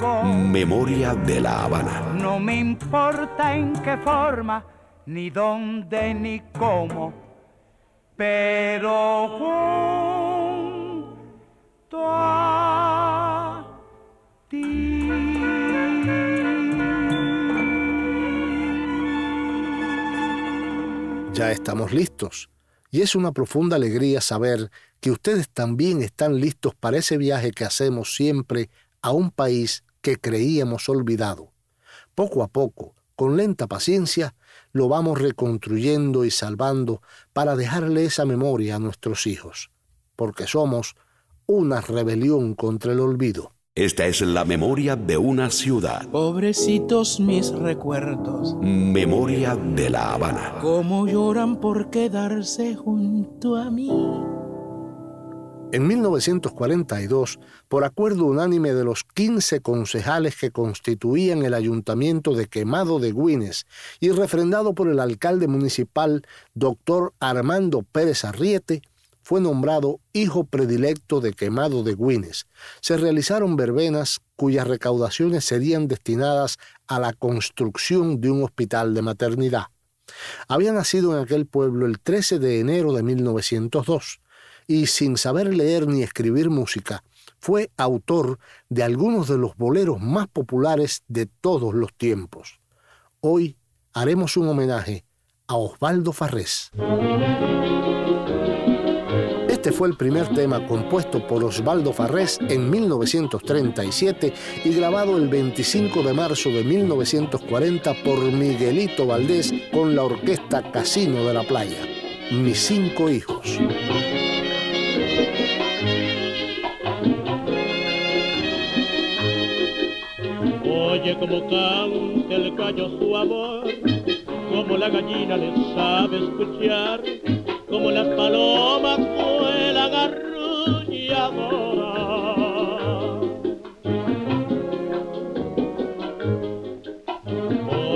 Memoria de la Habana. No me importa en qué forma, ni dónde, ni cómo, pero junto a ti. Ya estamos listos. Y es una profunda alegría saber que ustedes también están listos para ese viaje que hacemos siempre a un país que creíamos olvidado. Poco a poco, con lenta paciencia, lo vamos reconstruyendo y salvando para dejarle esa memoria a nuestros hijos, porque somos una rebelión contra el olvido. Esta es la memoria de una ciudad. Pobrecitos mis recuerdos, Memoria de la Habana. cómo lloran por quedarse junto a mí. En 1942, por acuerdo unánime de los 15 concejales que constituían el ayuntamiento de Quemado de Güines y refrendado por el alcalde municipal, doctor Armando Pérez Arriete, fue nombrado hijo predilecto de Quemado de Güines. Se realizaron verbenas cuyas recaudaciones serían destinadas a la construcción de un hospital de maternidad. Había nacido en aquel pueblo el 13 de enero de 1902 y sin saber leer ni escribir música, fue autor de algunos de los boleros más populares de todos los tiempos. Hoy haremos un homenaje a Osvaldo Farrés. Este fue el primer tema compuesto por Osvaldo Farrés en 1937 y grabado el 25 de marzo de 1940 por Miguelito Valdés con la orquesta Casino de la Playa. Mis cinco hijos. Como canta el gallo su amor, como la gallina le sabe escuchar, como las palomas vuelan arrulladoras.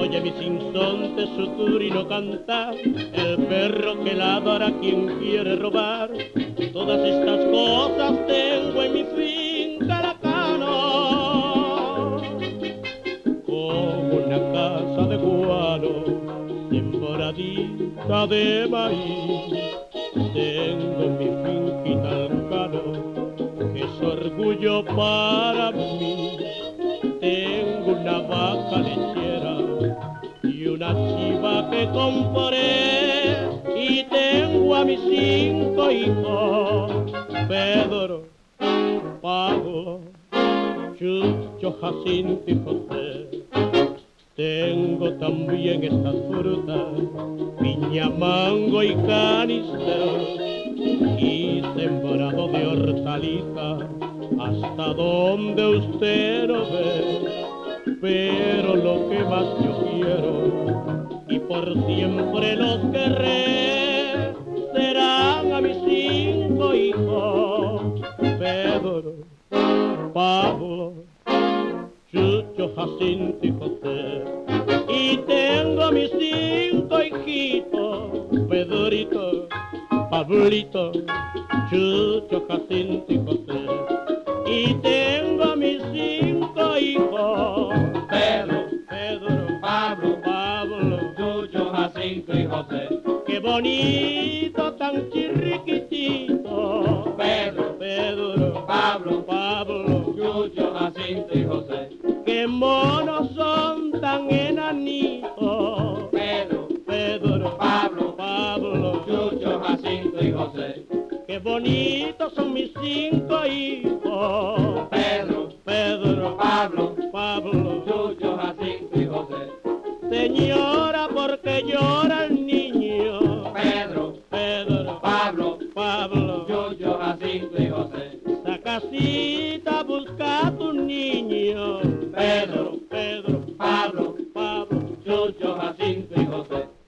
Oye mi sinsonte su turino cantar, el perro que ladra quien quiere robar. Todas estas cosas tengo en mi finca de maíz. Tengo mi finquita alcano, que es orgullo para mí. Tengo una vaca lechera y una chiva que compré. Y tengo a mis cinco hijos, Pedro, Pablo, Chucho, Jacinto y José. Tengo también estas frutas, piña, mango y canistero, y sembrado de hortaliza, hasta donde usted no ve. Pero lo que más yo quiero, y por siempre los querré, serán a mis cinco hijos, Pedro, Pablo, Jacinto y José. Y tengo mis cinco hijitos, Pedrito, Pablito, Chucho, Jacinto y José. Y tengo mis cinco hijos, Pedro, Pedro, Pablo, Pablo, Chucho, Jacinto y José. Qué bonito, tan chirriquitito, Pedro, Pedro, Pablo, Pablo, Chucho, Jacinto y José. Qué monos son tan enanitos, Pedro, Pedro, Pablo, Pablo, Chucho, Jacinto y José. Qué bonitos son mis cinco hijos, Pedro, Pedro, Pablo, Pablo, Chucho, Jacinto y José. Señora, porque llora el niño, Pedro, Pedro, Pablo, Pablo, Chucho, Jacinto y José.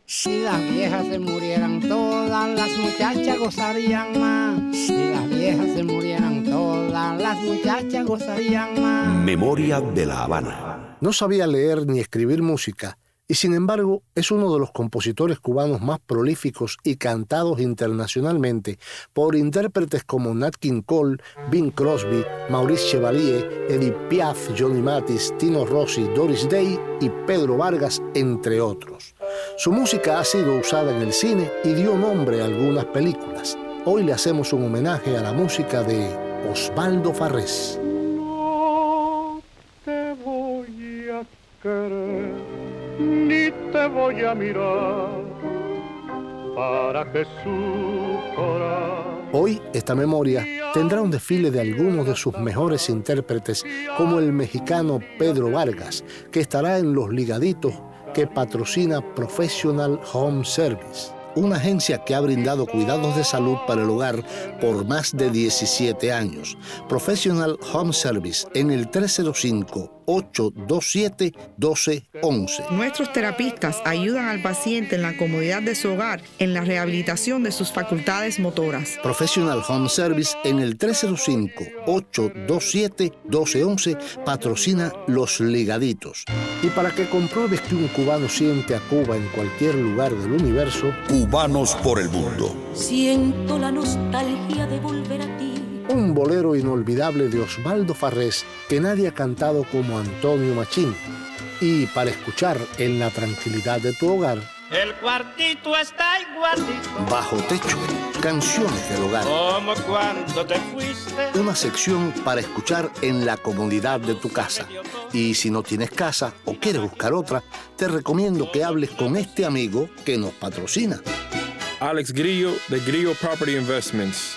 Si las viejas se murieran todas, las muchachas gozarían más. Si las viejas se murieran todas, las muchachas gozarían más. Memoria de la Habana. No sabía leer ni escribir música y sin embargo es uno de los compositores cubanos más prolíficos y cantados internacionalmente por intérpretes como Nat King Cole, Bing Crosby, Maurice Chevalier, Edith Piaf, Johnny Mathis, Tino Rossi, Doris Day y Pedro Vargas, entre otros. Su música ha sido usada en el cine y dio nombre a algunas películas. Hoy le hacemos un homenaje a la música de Osvaldo Farrés. No te voy a querer, ni te voy a mirar, para que. Hoy esta memoria tendrá un desfile de algunos de sus mejores intérpretes, como el mexicano Pedro Vargas, que estará en Los Ligaditos que patrocina Professional Home Service, una agencia que ha brindado cuidados de salud para el hogar por más de 17 años. Professional Home Service en el 305-827-1211. Nuestros terapistas ayudan al paciente en la comodidad de su hogar en la rehabilitación de sus facultades motoras. Professional Home Service en el 305-827-1211 patrocina Los Ligaditos. Y para que compruebes que un cubano siente a Cuba en cualquier lugar del universo, Cubanos por el mundo. Siento la nostalgia de volver a ti. Un bolero inolvidable de Osvaldo Farrés que nadie ha cantado como Antonio Machín. Y para escuchar en la tranquilidad de tu hogar, El cuartito está igualito Bajo Techo, Canciones del Hogar. como cuando te fuiste. Una sección para escuchar en la comodidad de tu casa. Y si no tienes casa o quieres buscar otra, te recomiendo que hables con este amigo que nos patrocina. Alex Grillo de Grillo Property Investments.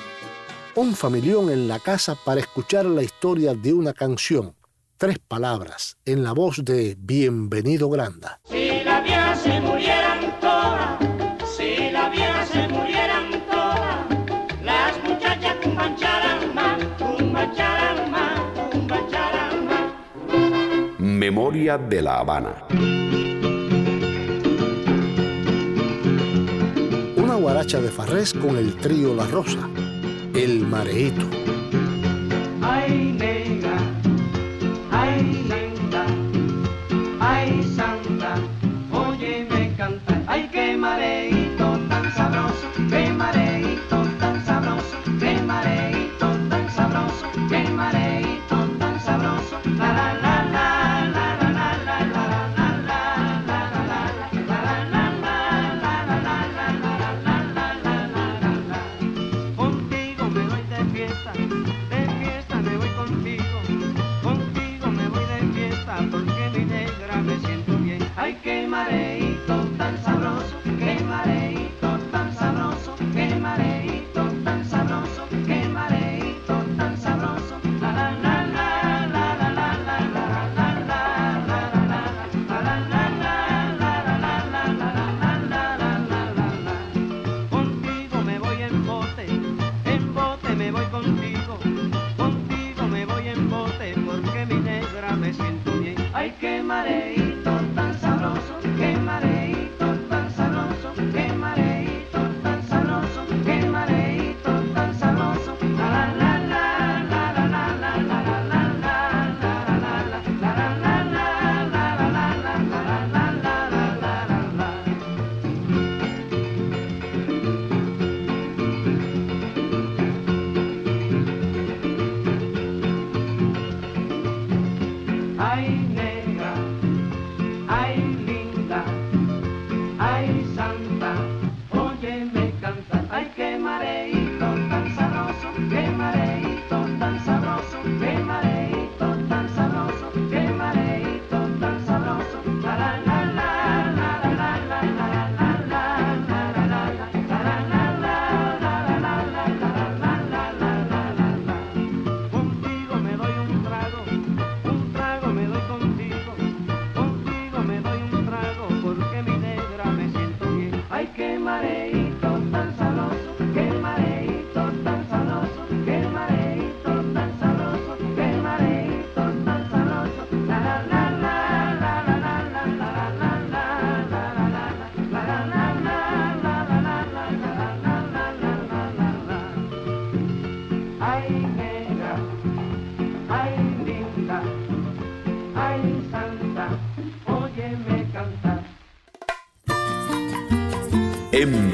Un familión en la casa para escuchar la historia de una canción. Tres palabras en la voz de Bienvenido Granda. Si las viejas se murieran todas, si las viejas se murieran todas, las muchachas cumbancharan más, cumbancharan más, cumbancharan más. Memoria de la Habana. Una guaracha de Farrés con el trío La Rosa. El Mareíto. Ay, negra, ay, linda, ay, santa, óyeme cantar. Ay, qué mareíto tan sabroso, qué mareíto tan sabroso, qué mareíto tan sabroso, qué mareíto tan sabroso.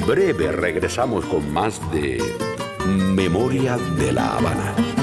Breve regresamos con más de Memoria de la Habana.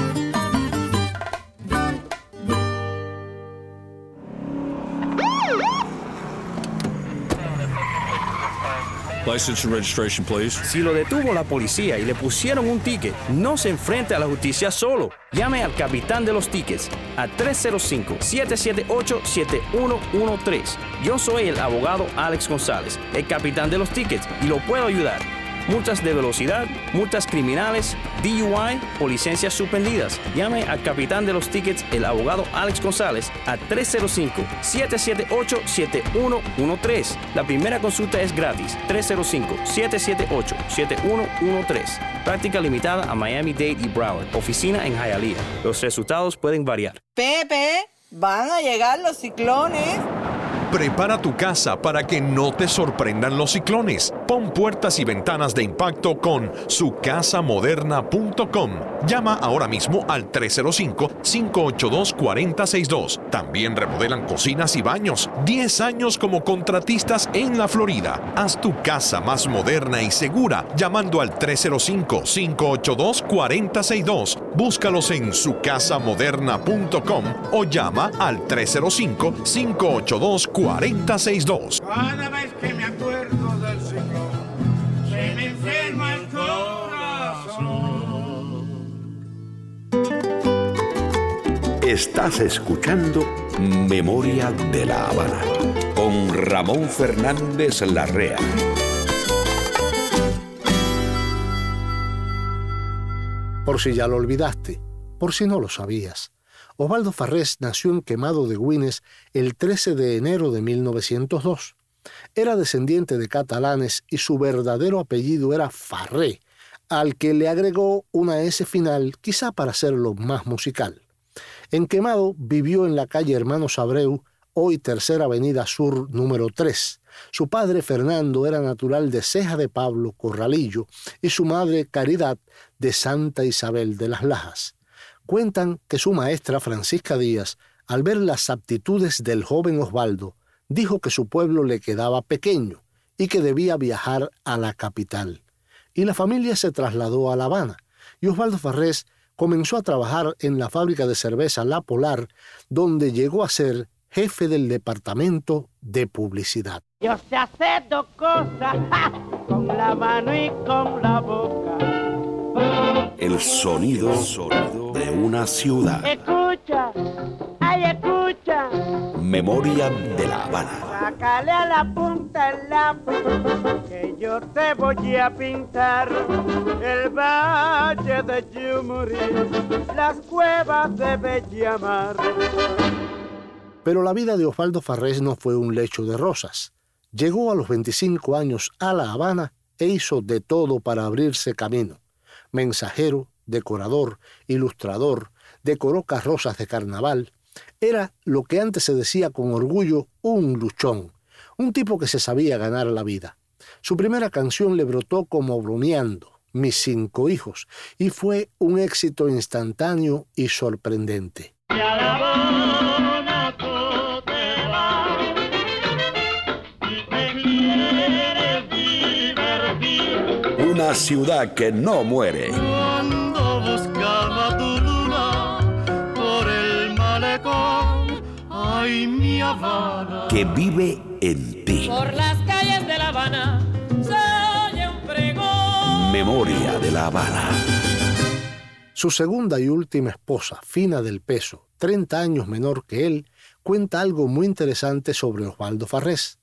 License and registration, please. Si lo detuvo la policía y le pusieron un ticket, no se enfrente a la justicia solo. Llame al capitán de los tickets a 305-778-7113. Yo soy el abogado Alex González, el capitán de los tickets, y lo puedo ayudar. Multas de velocidad, multas criminales, DUI o licencias suspendidas. Llame al capitán de los tickets, el abogado Alex González, a 305-778-7113. La primera consulta es gratis. 305-778-7113. Práctica limitada a Miami-Dade y Broward. Oficina en Hialeah. Los resultados pueden variar. Pepe, van a llegar los ciclones. Prepara tu casa para que no te sorprendan los ciclones. Pon puertas y ventanas de impacto con sucasamoderna.com. Llama ahora mismo al 305-582-4062. También remodelan cocinas y baños. 10 años como contratistas en la Florida. Haz tu casa más moderna y segura llamando al 305-582-4062. Búscalos en sucasamoderna.com o llama al 305-582-4062. Cada vez que me Estás escuchando Memoria de la Habana con Ramón Fernández Larrea. Por si ya lo olvidaste, por si no lo sabías. Osvaldo Farrés nació en Quemado de Güines el 13 de enero de 1902. Era descendiente de catalanes y su verdadero apellido era Farré, al que le agregó una S final quizá para hacerlo más musical. En Quemado vivió en la calle Hermanos Abreu, hoy Tercera Avenida Sur número 3. Su padre Fernando era natural de Ceja de Pablo, Corralillo, y su madre Caridad de Santa Isabel de las Lajas. Cuentan que su maestra Francisca Díaz, al ver las aptitudes del joven Osvaldo, dijo que su pueblo le quedaba pequeño y que debía viajar a la capital. Y la familia se trasladó a La Habana, y Osvaldo Farrés comenzó a trabajar en la fábrica de cerveza La Polar, donde llegó a ser jefe del departamento de publicidad. Yo sé hacer dos cosas, con la mano y con la boca. El sonido de una ciudad. Escucha, ay, escucha. Memoria de la Habana. Sácale a la punta el lápiz, que yo te voy a pintar el valle de Yumuri, las cuevas de Bellamar. Pero la vida de Osvaldo Farrés no fue un lecho de rosas. Llegó a los 25 años a La Habana e hizo de todo para abrirse camino. Mensajero, decorador, ilustrador, decoró carrozas de carnaval. Era lo que antes se decía con orgullo un luchón, un tipo que se sabía ganar la vida. Su primera canción le brotó como bromeando, Mis cinco hijos, y fue un éxito instantáneo y sorprendente. Una ciudad que no muere. Cuando buscaba tu luna por el malecón, ay mi Habana. Que vive en ti. Por las calles de La Habana se oye un pregón. Memoria de la Habana. Su segunda y última esposa, Fina del Peso, 30 años menor que él, cuenta algo muy interesante sobre Osvaldo Farrés.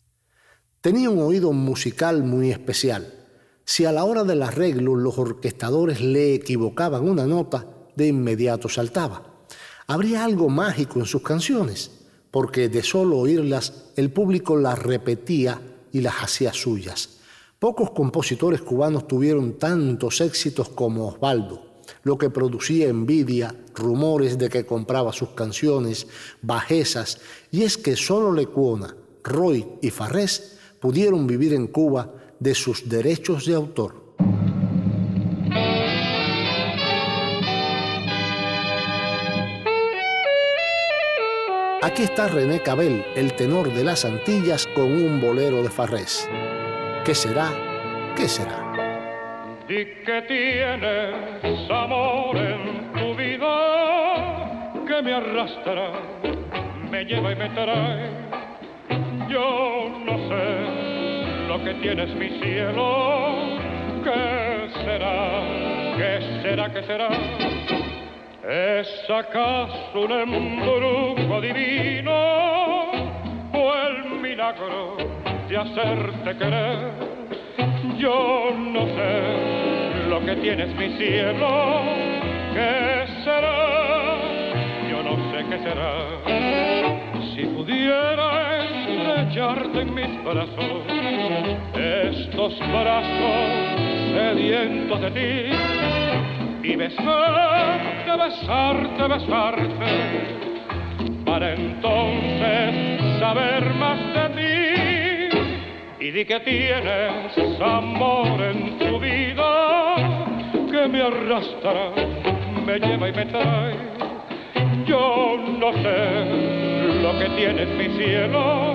Tenía un oído musical muy especial. Si a la hora del arreglo los orquestadores le equivocaban una nota, de inmediato saltaba. Habría algo mágico en sus canciones, porque de solo oírlas el público las repetía y las hacía suyas. Pocos compositores cubanos tuvieron tantos éxitos como Osvaldo, lo que producía envidia, rumores de que compraba sus canciones, bajezas, y es que solo Lecuona, Roy y Farrés pudieron vivir en Cuba de sus derechos de autor. Aquí está René Cabel, el tenor de las Antillas, con un bolero de Farrés. ¿Qué será? ¿Qué será? Di que tienes amor en tu vida que me arrastra, me lleva y me trae. Yo no sé lo que tienes mi cielo, ¿qué será? ¿Qué será? ¿Qué será? ¿Es acaso un embrujo divino o el milagro de hacerte querer? Yo no sé lo que tienes mi cielo, ¿qué será? Yo no sé qué será. Si pudiera estrellarte en mis brazos, estos brazos sedientos de ti, y besarte, besarte, besarte, para entonces saber más de ti. Y di que tienes amor en tu vida que me arrastra, me lleva y me trae. Yo no sé lo que tienes mi cielo,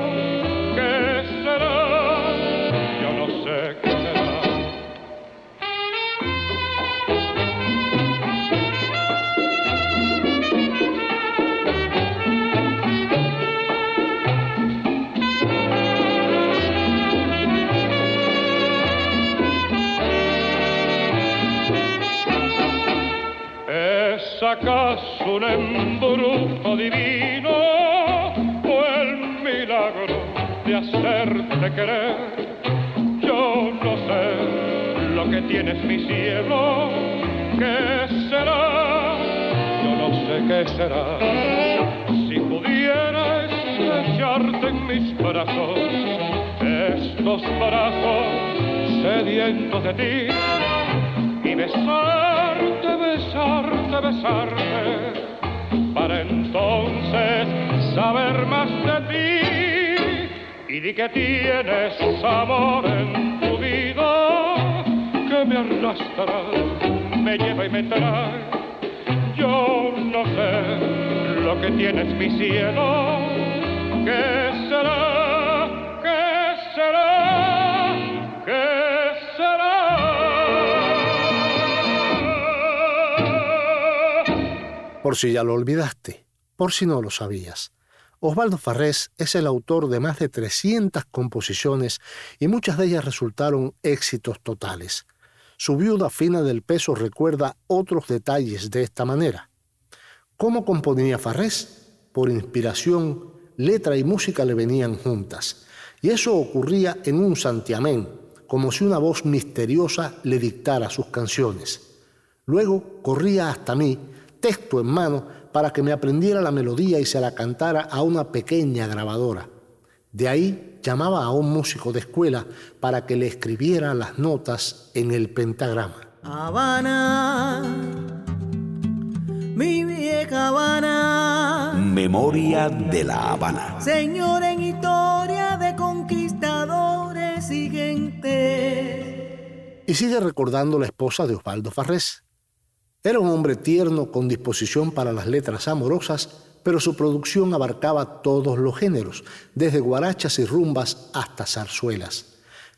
acaso un embrujo divino o el milagro de hacerte querer? Yo no sé lo que tienes mi cielo, ¿qué será? Yo no sé qué será. Si pudiera estrellarte en mis brazos, estos brazos sedientos de ti, y besarte, besarte, besarte, para entonces saber más de ti. Y di que tienes amor en tu vida que me arrastra, me lleva y me trae. Yo no sé lo que tienes mi cielo, ¿qué será? Por si ya lo olvidaste, por si no lo sabías. Osvaldo Farrés es el autor de más de 300 composiciones y muchas de ellas resultaron éxitos totales. Su viuda Fina del Peso recuerda otros detalles de esta manera. ¿Cómo componía Farrés? Por inspiración, letra y música le venían juntas. Y eso ocurría en un santiamén, como si una voz misteriosa le dictara sus canciones. Luego corría hasta mí, texto en mano, para que me aprendiera la melodía y se la cantara a una pequeña grabadora. De ahí llamaba a un músico de escuela para que le escribiera las notas en el pentagrama. Habana, mi vieja Habana, Memoria de la Habana. señor en historia de conquistadores y gente. Y sigue recordando la esposa de Osvaldo Farrés. Era un hombre tierno con disposición para las letras amorosas, pero su producción abarcaba todos los géneros, desde guarachas y rumbas hasta zarzuelas.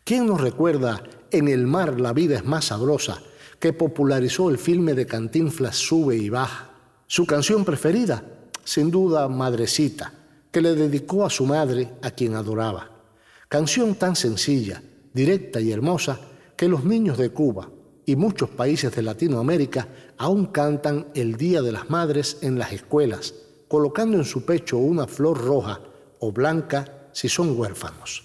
¿Quién nos recuerda En el mar la vida es más sabrosa, que popularizó el filme de Cantinflas Sube y Baja? Su canción preferida, sin duda Madrecita, que le dedicó a su madre, a quien adoraba. Canción tan sencilla, directa y hermosa, que los niños de Cuba, y muchos países de Latinoamérica aún cantan el Día de las Madres en las escuelas, colocando en su pecho una flor roja o blanca si son huérfanos.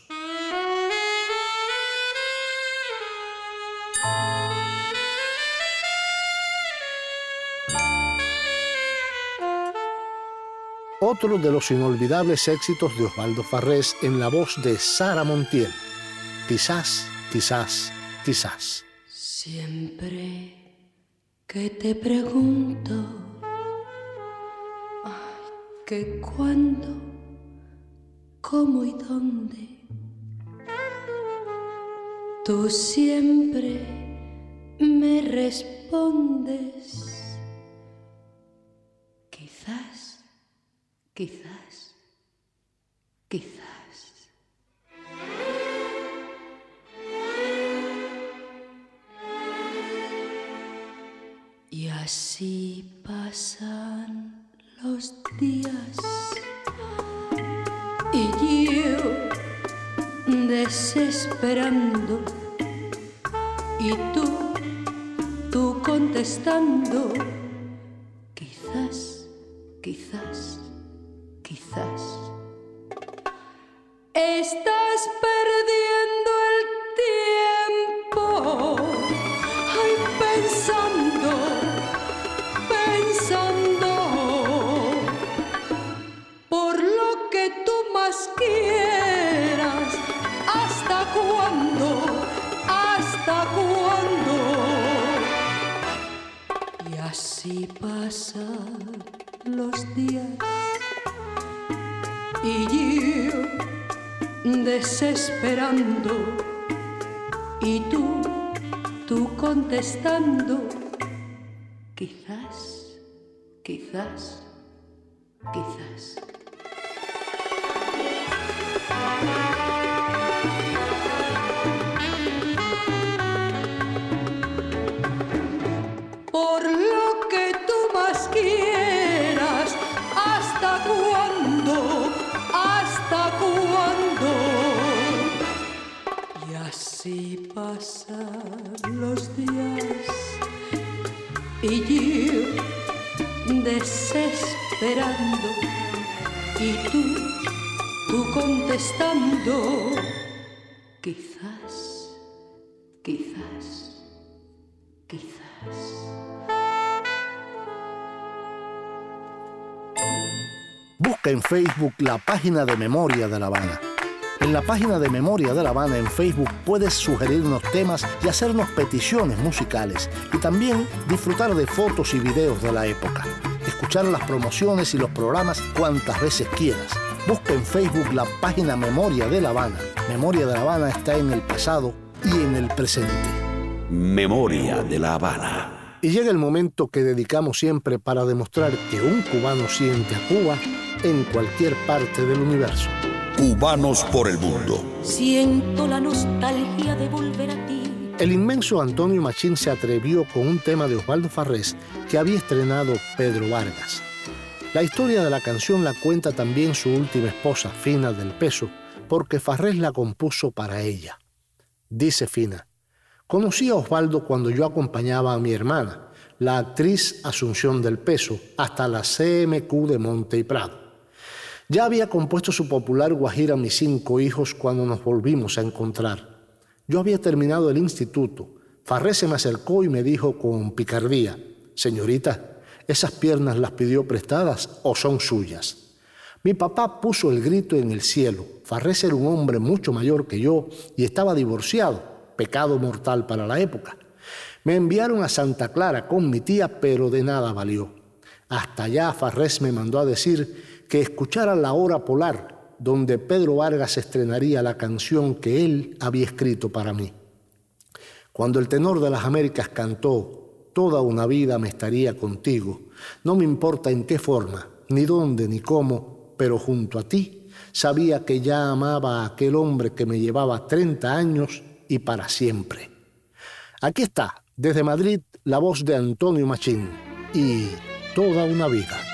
Otro de los inolvidables éxitos de Osvaldo Farrés en la voz de Sara Montiel. Quizás, quizás, quizás. Siempre que te pregunto, ay, que cuándo, cómo y dónde, tú siempre me respondes, quizás, quizás, quizás. Desesperando y tú, tú contestando, y yo desesperando y tú, tú contestando, quizás, quizás, quizás. Busca en Facebook la página de Memoria de La Habana. En la página de Memoria de La Habana en Facebook puedes sugerirnos temas y hacernos peticiones musicales y también disfrutar de fotos y videos de la época. Escuchar las promociones y los programas cuantas veces quieras. Busca en Facebook la página Memoria de La Habana. Memoria de La Habana está en el pasado y en el presente. Memoria de La Habana. Y llega el momento que dedicamos siempre para demostrar que un cubano siente a Cuba en cualquier parte del universo. Cubanos por el mundo. Siento la nostalgia de volver a ti. El inmenso Antonio Machín se atrevió con un tema de Osvaldo Farrés que había estrenado Pedro Vargas. La historia de la canción la cuenta también su última esposa, Fina del Peso, porque Farrés la compuso para ella. Dice Fina, conocí a Osvaldo cuando yo acompañaba a mi hermana, la actriz Asunción del Peso, hasta la CMQ de Monte y Prado. Ya había compuesto su popular Guajira Mis cinco hijos cuando nos volvimos a encontrar. Yo había terminado el instituto. Farré se me acercó y me dijo con picardía, señorita, ¿esas piernas las pidió prestadas o son suyas? Mi papá puso el grito en el cielo. Farrés era un hombre mucho mayor que yo y estaba divorciado, pecado mortal para la época. Me enviaron a Santa Clara con mi tía, pero de nada valió. Hasta allá Farrés me mandó a decir que escuchara La Hora Polar, donde Pedro Vargas estrenaría la canción que él había escrito para mí. Cuando el tenor de las Américas cantó Toda una vida me estaría contigo, no me importa en qué forma, ni dónde, ni cómo, pero junto a ti sabía que ya amaba a aquel hombre que me llevaba 30 años y para siempre. Aquí está, desde Madrid, la voz de Antonio Machín y Toda una vida.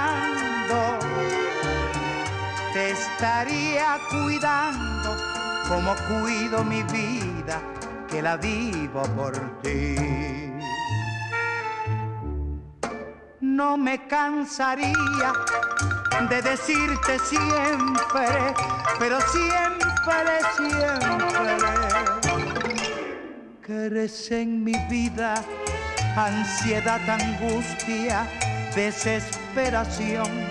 te estaría cuidando como cuido mi vida, que la vivo por ti. No me cansaría de decirte siempre, pero siempre, siempre, que en mi vida ansiedad, angustia, desesperación.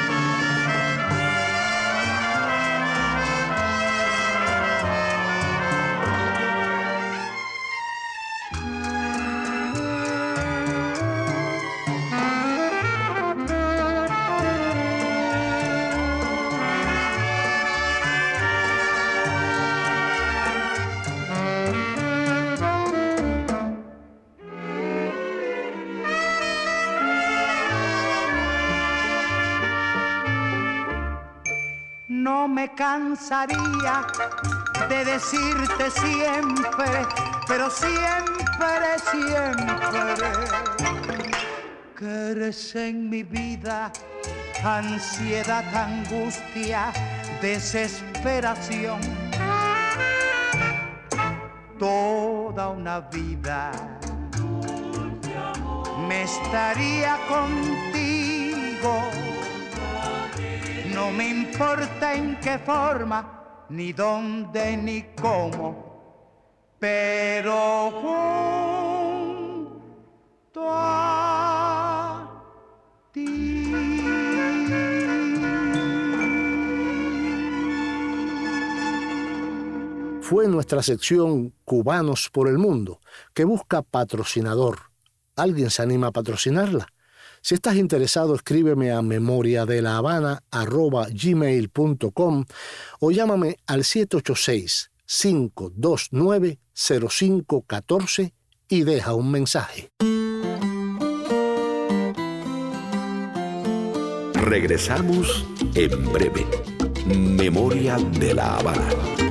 Cansaría de decirte siempre, pero siempre, siempre, que eres en mi vida ansiedad, angustia, desesperación. Toda una vida me estaría contigo. No me importa en qué forma, ni dónde, ni cómo, pero junto a Fue nuestra sección Cubanos por el Mundo, que busca patrocinador. ¿Alguien se anima a patrocinarla? Si estás interesado, escríbeme a memoria de la Habana gmail.com o llámame al 786-529-0514 y deja un mensaje. Regresamos en breve. Memoria de la Habana.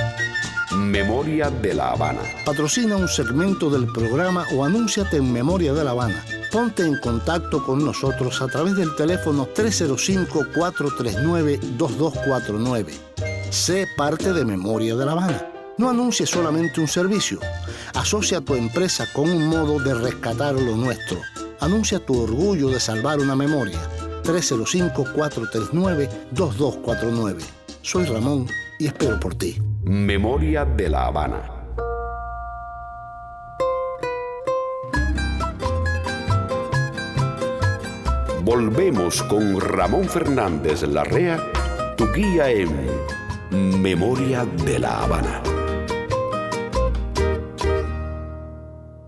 Memoria de la Habana. Patrocina un segmento del programa o anúnciate en Memoria de la Habana. Ponte en contacto con nosotros a través del teléfono 305-439-2249. Sé parte de Memoria de la Habana. No anuncies solamente un servicio. Asocia tu empresa con un modo de rescatar lo nuestro. Anuncia tu orgullo de salvar una memoria. 305-439-2249. Soy Ramón y espero por ti. Memoria de la Habana. Volvemos con Ramón Fernández Larrea, tu guía en Memoria de la Habana.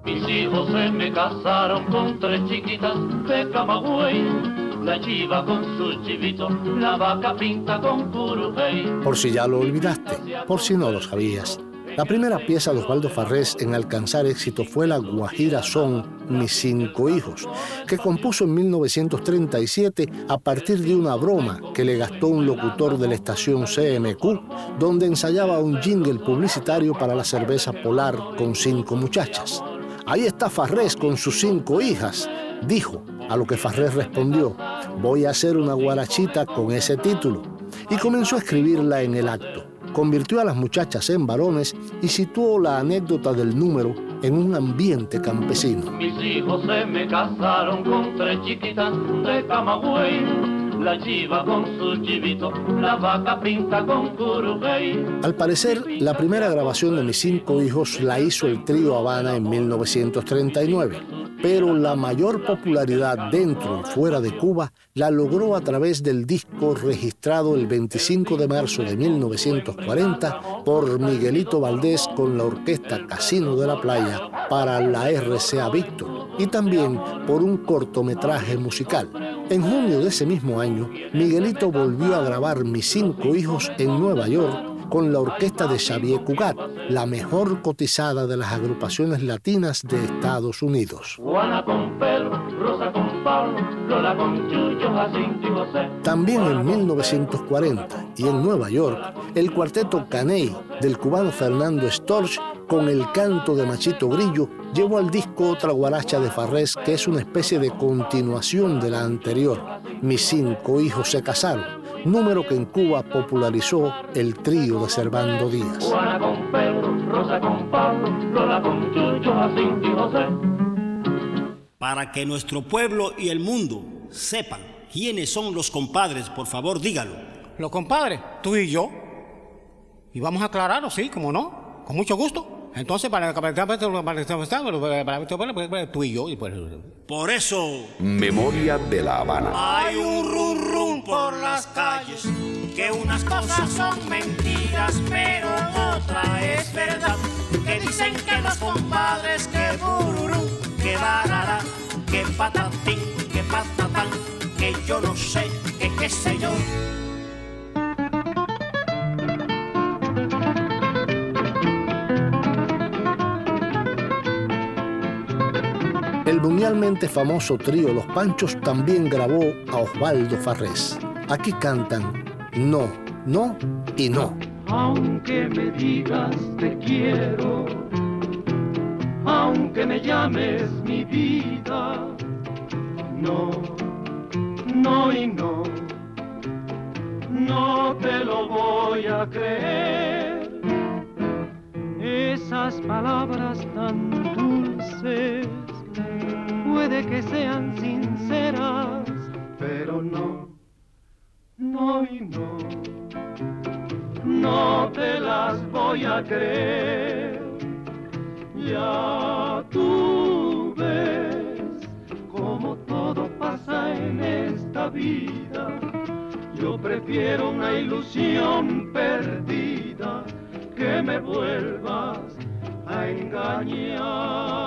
Mis hijos se me casaron con tres chiquitas de Camagüey. La chiva con su chivito, la vaca pinta con. Por si ya lo olvidaste, por si no lo sabías. La primera pieza de Osvaldo Farrés en alcanzar éxito fue la Guajira Son, Mis Cinco Hijos, que compuso en 1937 a partir de una broma que le gastó un locutor de la estación CMQ, donde ensayaba un jingle publicitario para la cerveza polar con cinco muchachas. Ahí está Farrés con sus cinco hijas, dijo, a lo que Farrés respondió, voy a hacer una guarachita con ese título, y comenzó a escribirla en el acto. Convirtió a las muchachas en varones y situó la anécdota del número en un ambiente campesino. Mis hijos se me casaron con tres chiquitas de Camagüey la chiva con su chivito, la vaca pinta con. Al parecer, la primera grabación de mis cinco hijos la hizo el trío Habana en 1939, pero la mayor popularidad dentro y fuera de Cuba la logró a través del disco registrado el 25 de marzo de 1940 por Miguelito Valdés con la orquesta Casino de la Playa para la RCA Víctor y también por un cortometraje musical. En junio de ese mismo año, Miguelito volvió a grabar Mis cinco hijos en Nueva York con la orquesta de Xavier Cugat, la mejor cotizada de las agrupaciones latinas de Estados Unidos. También en 1940 y en Nueva York, el cuarteto Caney del cubano Fernando Storch con el canto de Machito Grillo llevó al disco otra guaracha de Farrés que es una especie de continuación de la anterior. Mis cinco hijos se casaron número que en Cuba popularizó el trío de Servando Díaz. Para que nuestro pueblo y el mundo sepan quiénes son los compadres, por favor dígalo. Los compadres, tú y yo. Y vamos a aclararlo, sí, como no, con mucho gusto. Entonces, para, para, tú y yo. Y pues, por eso. Memoria de la Habana. Hay un rum rum por las calles. Que unas cosas son mentiras, pero otra es verdad. Que dicen que los compadres, que bururú, que barara, que patatín, que patatán, que yo no sé, que qué sé yo. Mundialmente famoso trío Los Panchos también grabó a Osvaldo Farrés. Aquí cantan No, No y No. Aunque me digas te quiero, aunque me llames mi vida, no, no y no, no te lo voy a creer. Esas palabras que sean sinceras, pero no, no y no, no te las voy a creer. Ya tú ves como todo pasa en esta vida. Yo prefiero una ilusión perdida que me vuelvas a engañar.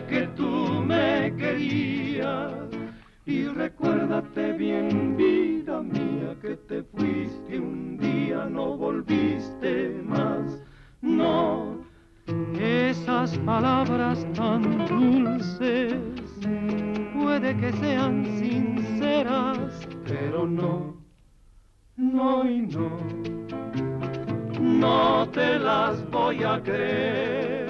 Que tú me querías. Y recuérdate bien, vida mía, que te fuiste un día, no volviste más. No, esas palabras tan dulces puede que sean sinceras, pero no, no y no, no te las voy a creer.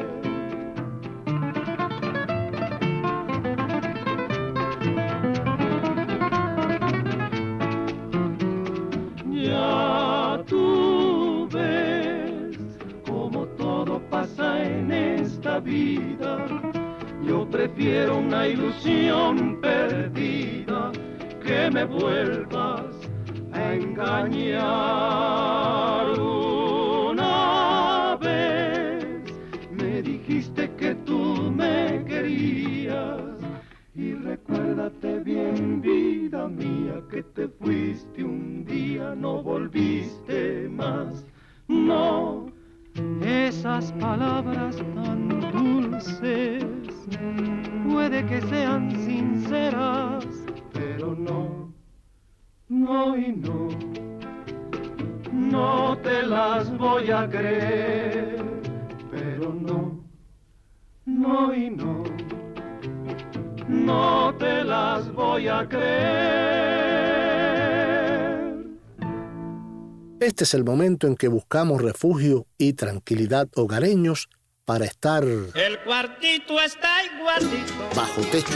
Es el momento en que buscamos refugio y tranquilidad hogareños para estar El cuartito está igualito. bajo techo.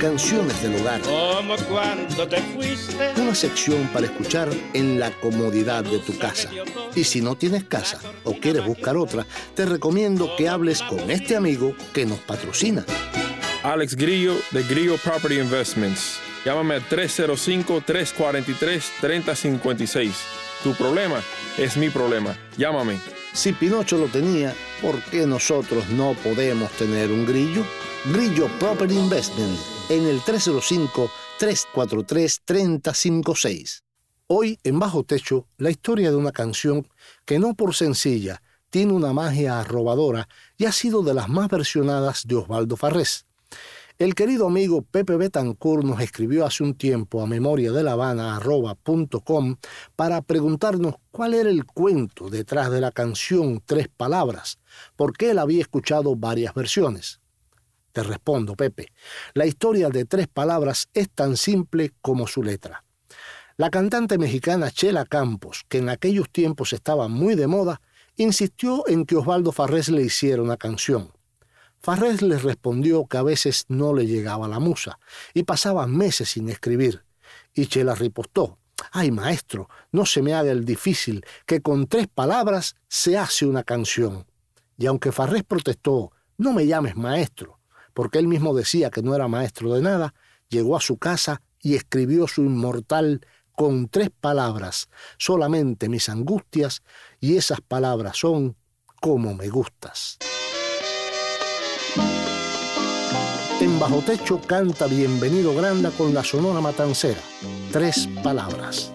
Canciones del hogar. Como cuando te fuiste. Una sección para escuchar en la comodidad de tu casa. Y si no tienes casa o quieres buscar otra, te recomiendo que hables con este amigo que nos patrocina. Alex Grillo de Grillo Property Investments. Llámame al 305-343-3056. Tu problema es mi problema. Llámame. Si Pinocho lo tenía, ¿por qué nosotros no podemos tener un grillo? Grillo Property Investment en el 305-343-3056. Hoy en Bajo Techo, la historia de una canción que no por sencilla tiene una magia arrobadora y ha sido de las más versionadas de Osvaldo Farrés. El querido amigo Pepe Betancourt nos escribió hace un tiempo a memoria de la para preguntarnos cuál era el cuento detrás de la canción Tres Palabras, porque él había escuchado varias versiones. Te respondo, Pepe, la historia de Tres Palabras es tan simple como su letra. La cantante mexicana Chela Campos, que en aquellos tiempos estaba muy de moda, insistió en que Osvaldo Farrés le hiciera una canción. Farrés le respondió que a veces no le llegaba la musa y pasaba meses sin escribir. Y Chela ripostó, ay maestro, no se me haga el difícil, que con tres palabras se hace una canción. Y aunque Farrés protestó, no me llames maestro, porque él mismo decía que no era maestro de nada, llegó a su casa y escribió su inmortal con tres palabras, solamente mis angustias, y esas palabras son como me gustas. En Bajo Techo canta Bienvenido Granda con la Sonora Matancera. Tres palabras.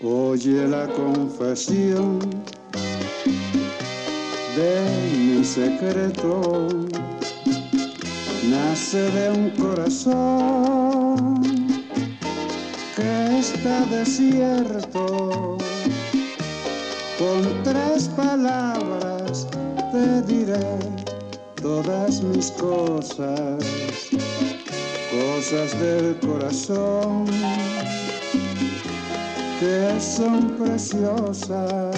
Oye la confesión de mi secreto. Nace de un corazón que está desierto. Con tres palabras te diré todas mis cosas, cosas del corazón que son preciosas.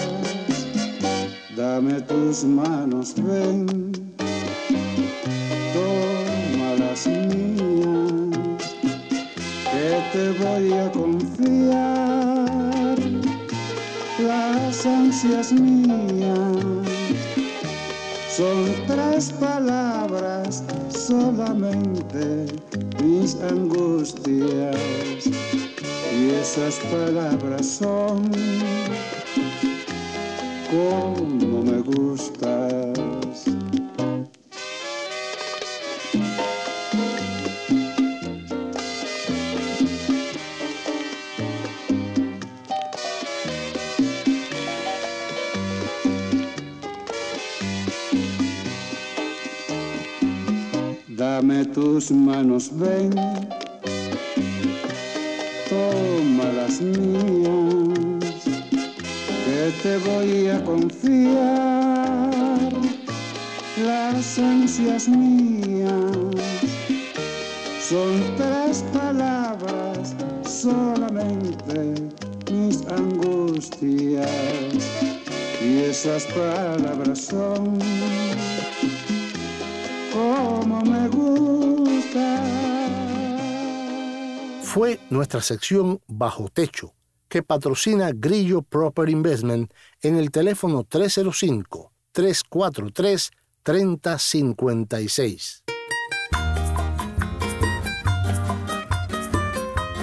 Dame tus manos, ven, toma las mías, que te voy a confiar ansias mías. Son tres palabras solamente mis angustias y esas palabras son como me gustas. Tus manos, ven toma las mías, que te voy a confiar las ansias mías. Son tres palabras solamente mis angustias y esas palabras son fue nuestra sección Bajo Techo, que patrocina Grillo Proper Investment en el teléfono 305-343-3056.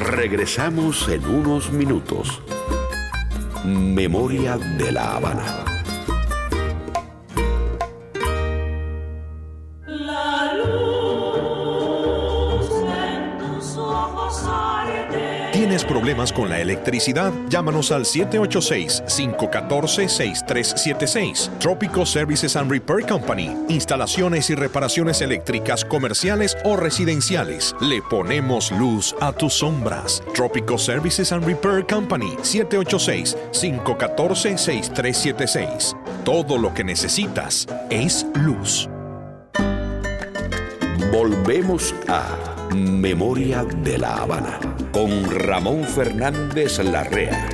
Regresamos en unos minutos. Memoria de la Habana. ¿Tienes problemas con la electricidad? Llámanos al 786-514-6376. Tropical Services and Repair Company. Instalaciones y reparaciones eléctricas comerciales o residenciales. Le ponemos luz a tus sombras. Tropical Services and Repair Company. 786-514-6376. Todo lo que necesitas es luz. Volvemos a Memoria de la Habana, con Ramón Fernández Larrea.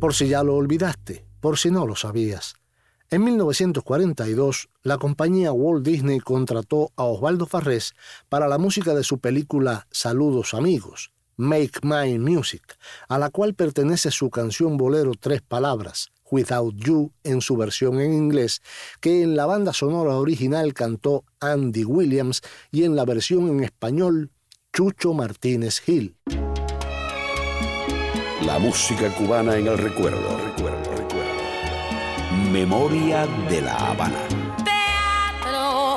Por si ya lo olvidaste, por si no lo sabías. En 1942, la compañía Walt Disney contrató a Osvaldo Farrés para la música de su película Saludos Amigos, Make My Music, a la cual pertenece su canción bolero Tres Palabras, Without You en su versión en inglés, que en la banda sonora original cantó Andy Williams y en la versión en español Chucho Martínez Gil. La música cubana en el recuerdo, recuerdo, recuerdo. Memoria de la Habana. Teatro,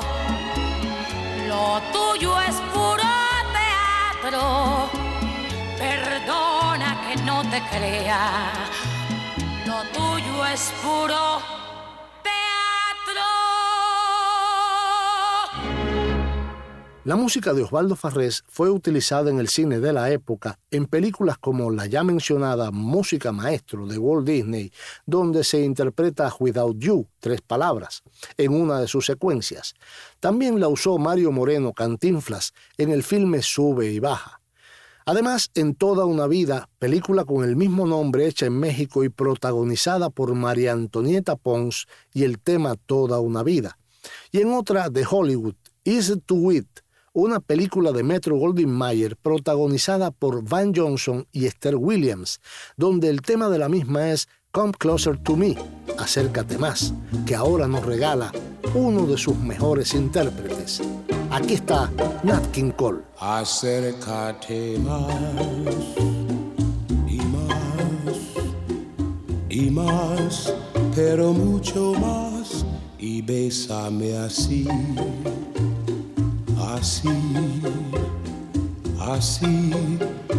lo tuyo es puro teatro. Perdona que no te crea, es puro La música de Osvaldo Farrés fue utilizada en el cine de la época en películas como la ya mencionada Música Maestro de Walt Disney, donde se interpreta Without You, tres palabras, en una de sus secuencias. También la usó Mario Moreno Cantinflas en el filme Sube y Baja. Además, en Toda una Vida, película con el mismo nombre hecha en México y protagonizada por María Antonieta Pons y el tema Toda una Vida. Y en otra de Hollywood, Is to Wit, una película de Metro Goldwyn Mayer protagonizada por Van Johnson y Esther Williams, donde el tema de la misma es Come Closer to Me, acércate más, que ahora nos regala uno de sus mejores intérpretes. Aquí está Nat King Cole. Acércate más y más y más, pero mucho más y bésame así así, así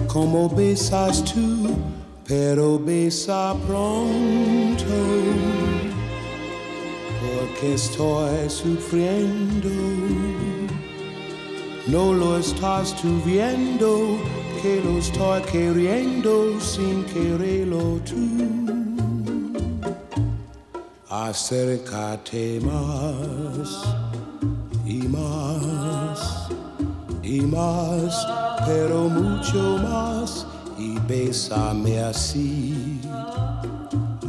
como besas tú, pero besa pronto, porque estoy sufriendo. No lo estás tú viendo, que lo estoy queriendo sin quererlo tú. Acércate más y más y más, pero mucho más y bésame así,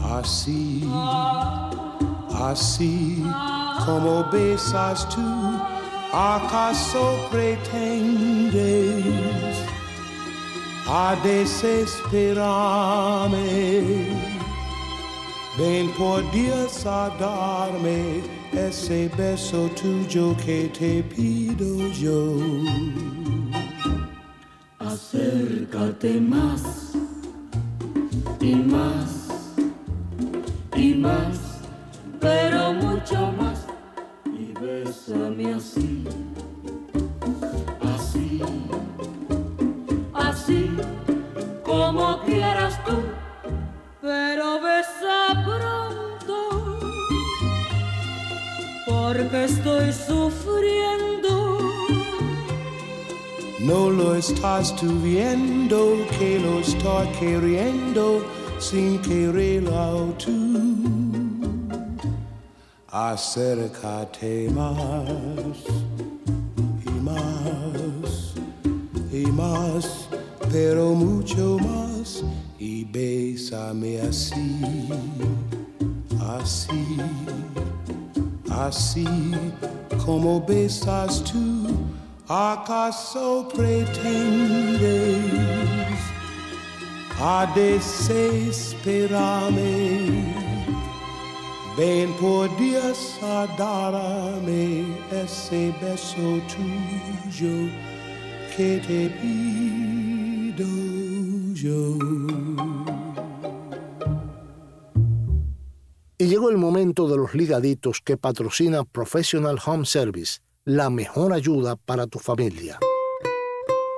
así, así como besas tú. ¿Acaso pretendes a desesperarme? Ven por Dios a darme ese beso tuyo que te pido yo. Acércate más y más y más, pero mucho más y bésame así, así, así como quieras tú, pero besa pronto porque estoy sufriendo. No lo estás viendo que lo estoy queriendo sin quererlo tú. Acércate más y más y más, pero mucho más y bésame así, así así como besas tú, ¿acaso pretendes a desesperarme? Ven por Dios a darme ese beso tuyo que te pido yo. Y llegó el momento de los ligaditos que patrocina Professional Home Service, la mejor ayuda para tu familia.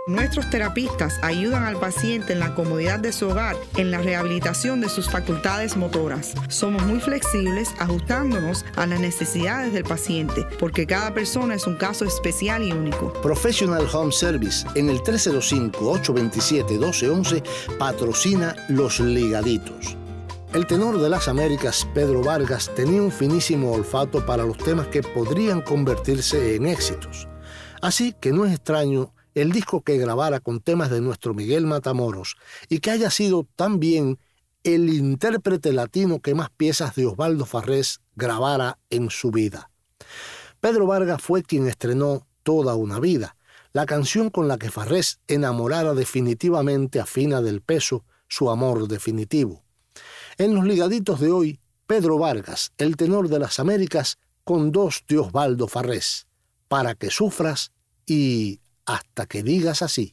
Nuestros terapistas ayudan al paciente en la comodidad de su hogar, en la rehabilitación de sus facultades motoras. Somos muy flexibles ajustándonos a las necesidades del paciente, porque cada persona es un caso especial y único. Professional Home Service en el 305-827-1211 patrocina los ligaditos. El tenor de las Américas, Pedro Vargas, tenía un finísimo olfato para los temas que podrían convertirse en éxitos. Así que no es extraño el disco que grabara con temas de nuestro Miguel Matamoros y que haya sido también el intérprete latino que más piezas de Osvaldo Farrés grabara en su vida. Pedro Vargas fue quien estrenó Toda una vida, la canción con la que Farrés enamorara definitivamente a Fina del Peso, su amor definitivo. En los ligaditos de hoy, Pedro Vargas, el tenor de las Américas, con dos de Osvaldo Farrés, para que sufras y hasta que digas así.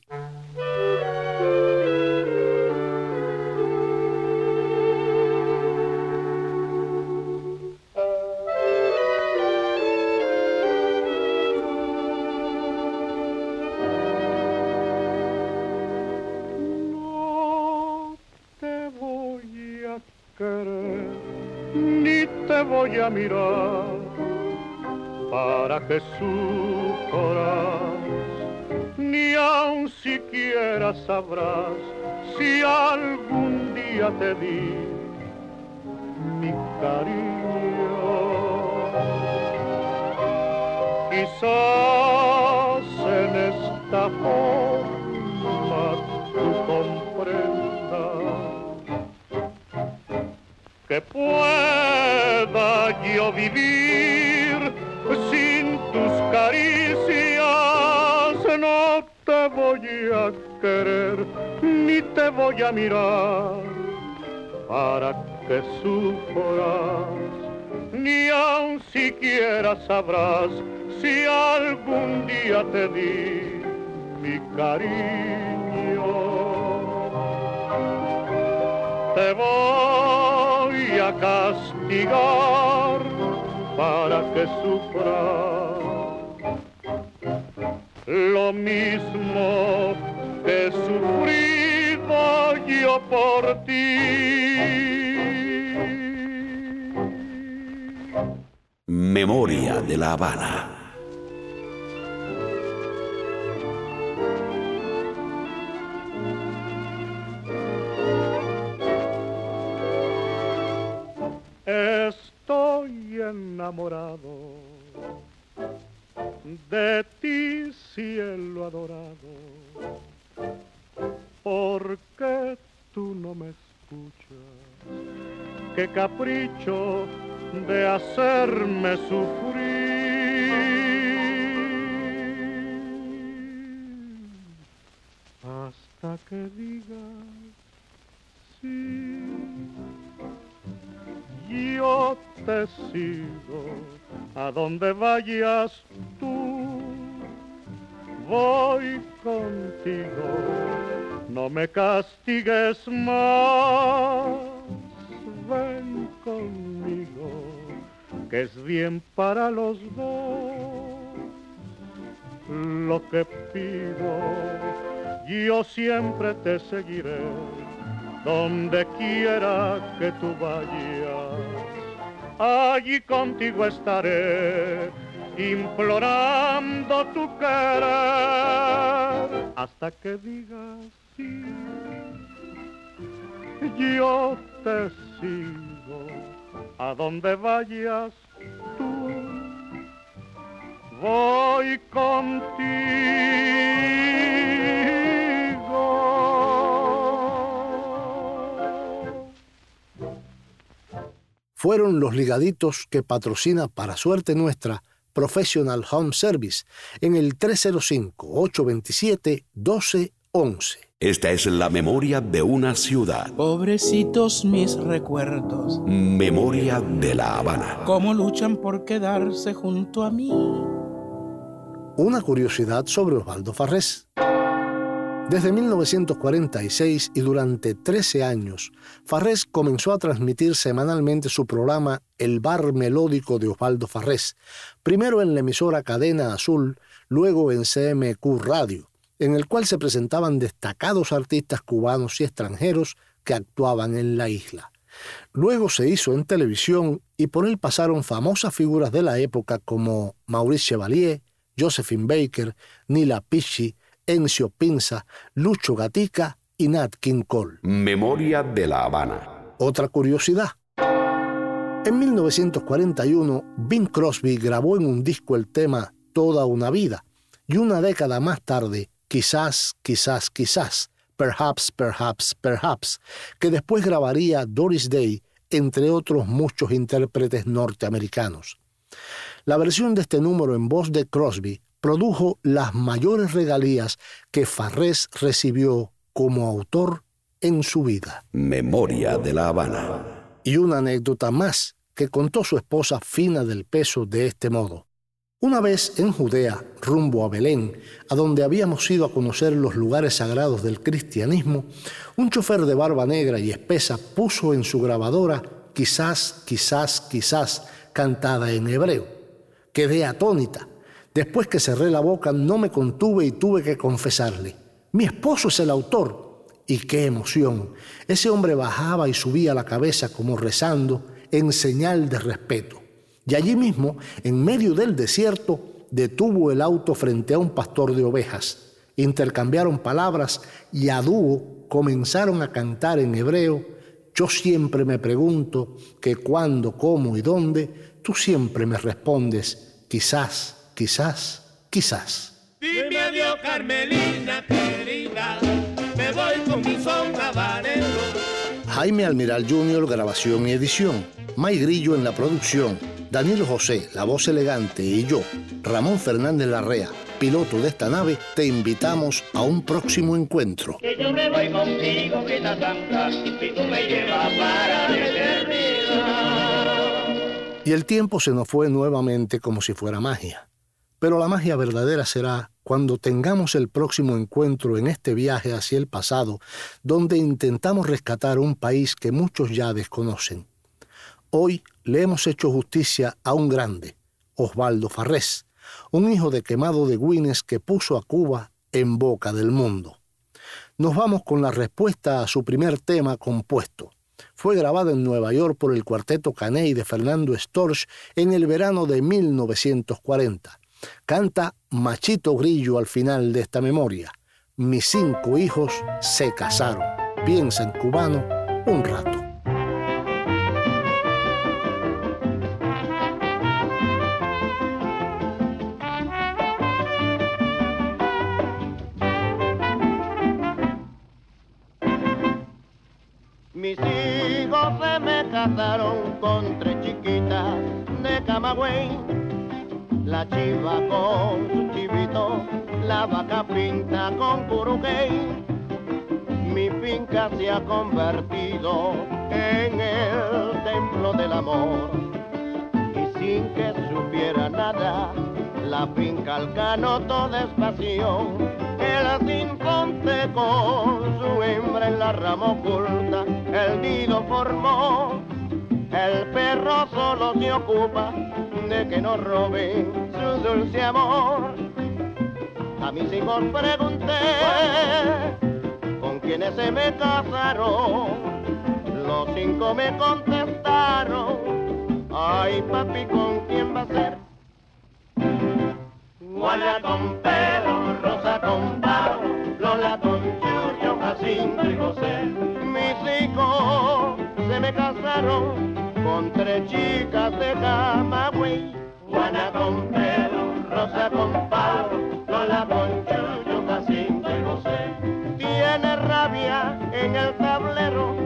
Voy a mirar para que sufras, ni aun siquiera sabrás si algún día te di mi cariño. Quizás en esta forma que pueda yo vivir sin tus caricias. No te voy a querer ni te voy a mirar para que sufras, ni aun siquiera sabrás si algún día te di mi cariño. Te voy a castigar para que sufras lo mismo que sufrido yo por ti. Memoria de la Habana. Enamorado de ti, cielo adorado, porque tú no me escuchas. Qué capricho de hacerme sufrir. Hasta que digas te sigo a donde vayas tú, voy contigo, no me castigues más, ven conmigo, que es bien para los dos. Lo que pido, yo siempre te seguiré, donde quiera que tú vayas allí contigo estaré, implorando tu querer, hasta que digas sí. Yo te sigo, a donde vayas tú, voy contigo. Fueron los ligaditos que patrocina para suerte nuestra Professional Home Service en el 305-827-1211. Esta es la memoria de una ciudad. Pobrecitos mis recuerdos. Memoria de La Habana. Cómo luchan por quedarse junto a mí. Una curiosidad sobre Osvaldo Farrés. Desde 1946 y durante 13 años, Farrés comenzó a transmitir semanalmente su programa El Bar Melódico de Osvaldo Farrés, primero en la emisora Cadena Azul, luego en CMQ Radio, en el cual se presentaban destacados artistas cubanos y extranjeros que actuaban en la isla. Luego se hizo en televisión y por él pasaron famosas figuras de la época como Maurice Chevalier, Josephine Baker, Nila Pichi, Encio Pinza, Lucho Gatica y Nat King Cole. Memoria de La Habana. Otra curiosidad. En 1941, Bing Crosby grabó en un disco el tema Toda una vida, Y una década más tarde, quizás, quizás, quizás, perhaps, perhaps, perhaps, que después grabaría Doris Day, entre otros muchos intérpretes norteamericanos. La versión de este número en voz de Crosby produjo las mayores regalías que Farrés recibió como autor en su vida. Memoria de la Habana. Y una anécdota más que contó su esposa Fina del Peso de este modo. Una vez en Judea, rumbo a Belén, a donde habíamos ido a conocer los lugares sagrados del cristianismo, un chofer de barba negra y espesa puso en su grabadora quizás, quizás, quizás, cantada en hebreo. Quedé atónita. Después que cerré la boca no me contuve y tuve que confesarle. Mi esposo es el autor. Y qué emoción. Ese hombre bajaba y subía la cabeza como rezando en señal de respeto. Y allí mismo, en medio del desierto, detuvo el auto frente a un pastor de ovejas. Intercambiaron palabras y a dúo comenzaron a cantar en hebreo. Yo siempre me pregunto que cuándo, cómo y dónde, tú siempre me respondes, quizás, quizás, quizás. Dime adiós, Carmelina querida, me voy con mi son habanero. Jaime Almiral Jr., grabación y edición. May Grillo en la producción. Daniel José, la voz elegante, y yo, Ramón Fernández Larrea, piloto de esta nave, te invitamos a un próximo encuentro. Que yo me voy contigo, que la santa, si tú me llevas para la eternidad. Y el tiempo se nos fue nuevamente como si fuera magia. Pero la magia verdadera será cuando tengamos el próximo encuentro en este viaje hacia el pasado, donde intentamos rescatar un país que muchos ya desconocen. Hoy le hemos hecho justicia a un grande, Osvaldo Farrés, un hijo de quemado de Guinness que puso a Cuba en boca del mundo. Nos vamos con la respuesta a su primer tema compuesto. Fue grabado en Nueva York por el cuarteto Caney de Fernando Storch en el verano de 1940. Canta Machito Grillo al final de esta memoria. Mis cinco hijos se casaron. Piensa en cubano un rato. Mis hijos se me casaron con tres chiquitas de Camagüey. La chiva con su chivito, la vaca pinta con curuquey. Mi finca se ha convertido en el templo del amor. Y sin que supiera nada, la finca al canoto despacio. El sinfonte con su hembra en la rama oculta, el nido formó. El perro solo se ocupa de que no roben su dulce amor. A mis hijos pregunté con quiénes se me casaron. Los cinco me contestaron, ay papi, ¿con quién va a ser? Juana con Pedro, Rosa con Pablo, Lola con Julio, Jacinto y José. Mis hijos se me casaron con tres chicas de cama, güey. Juana con pelo, Rosa con palo, Lola con chullo, Jacinto y José. Tiene rabia en el tablero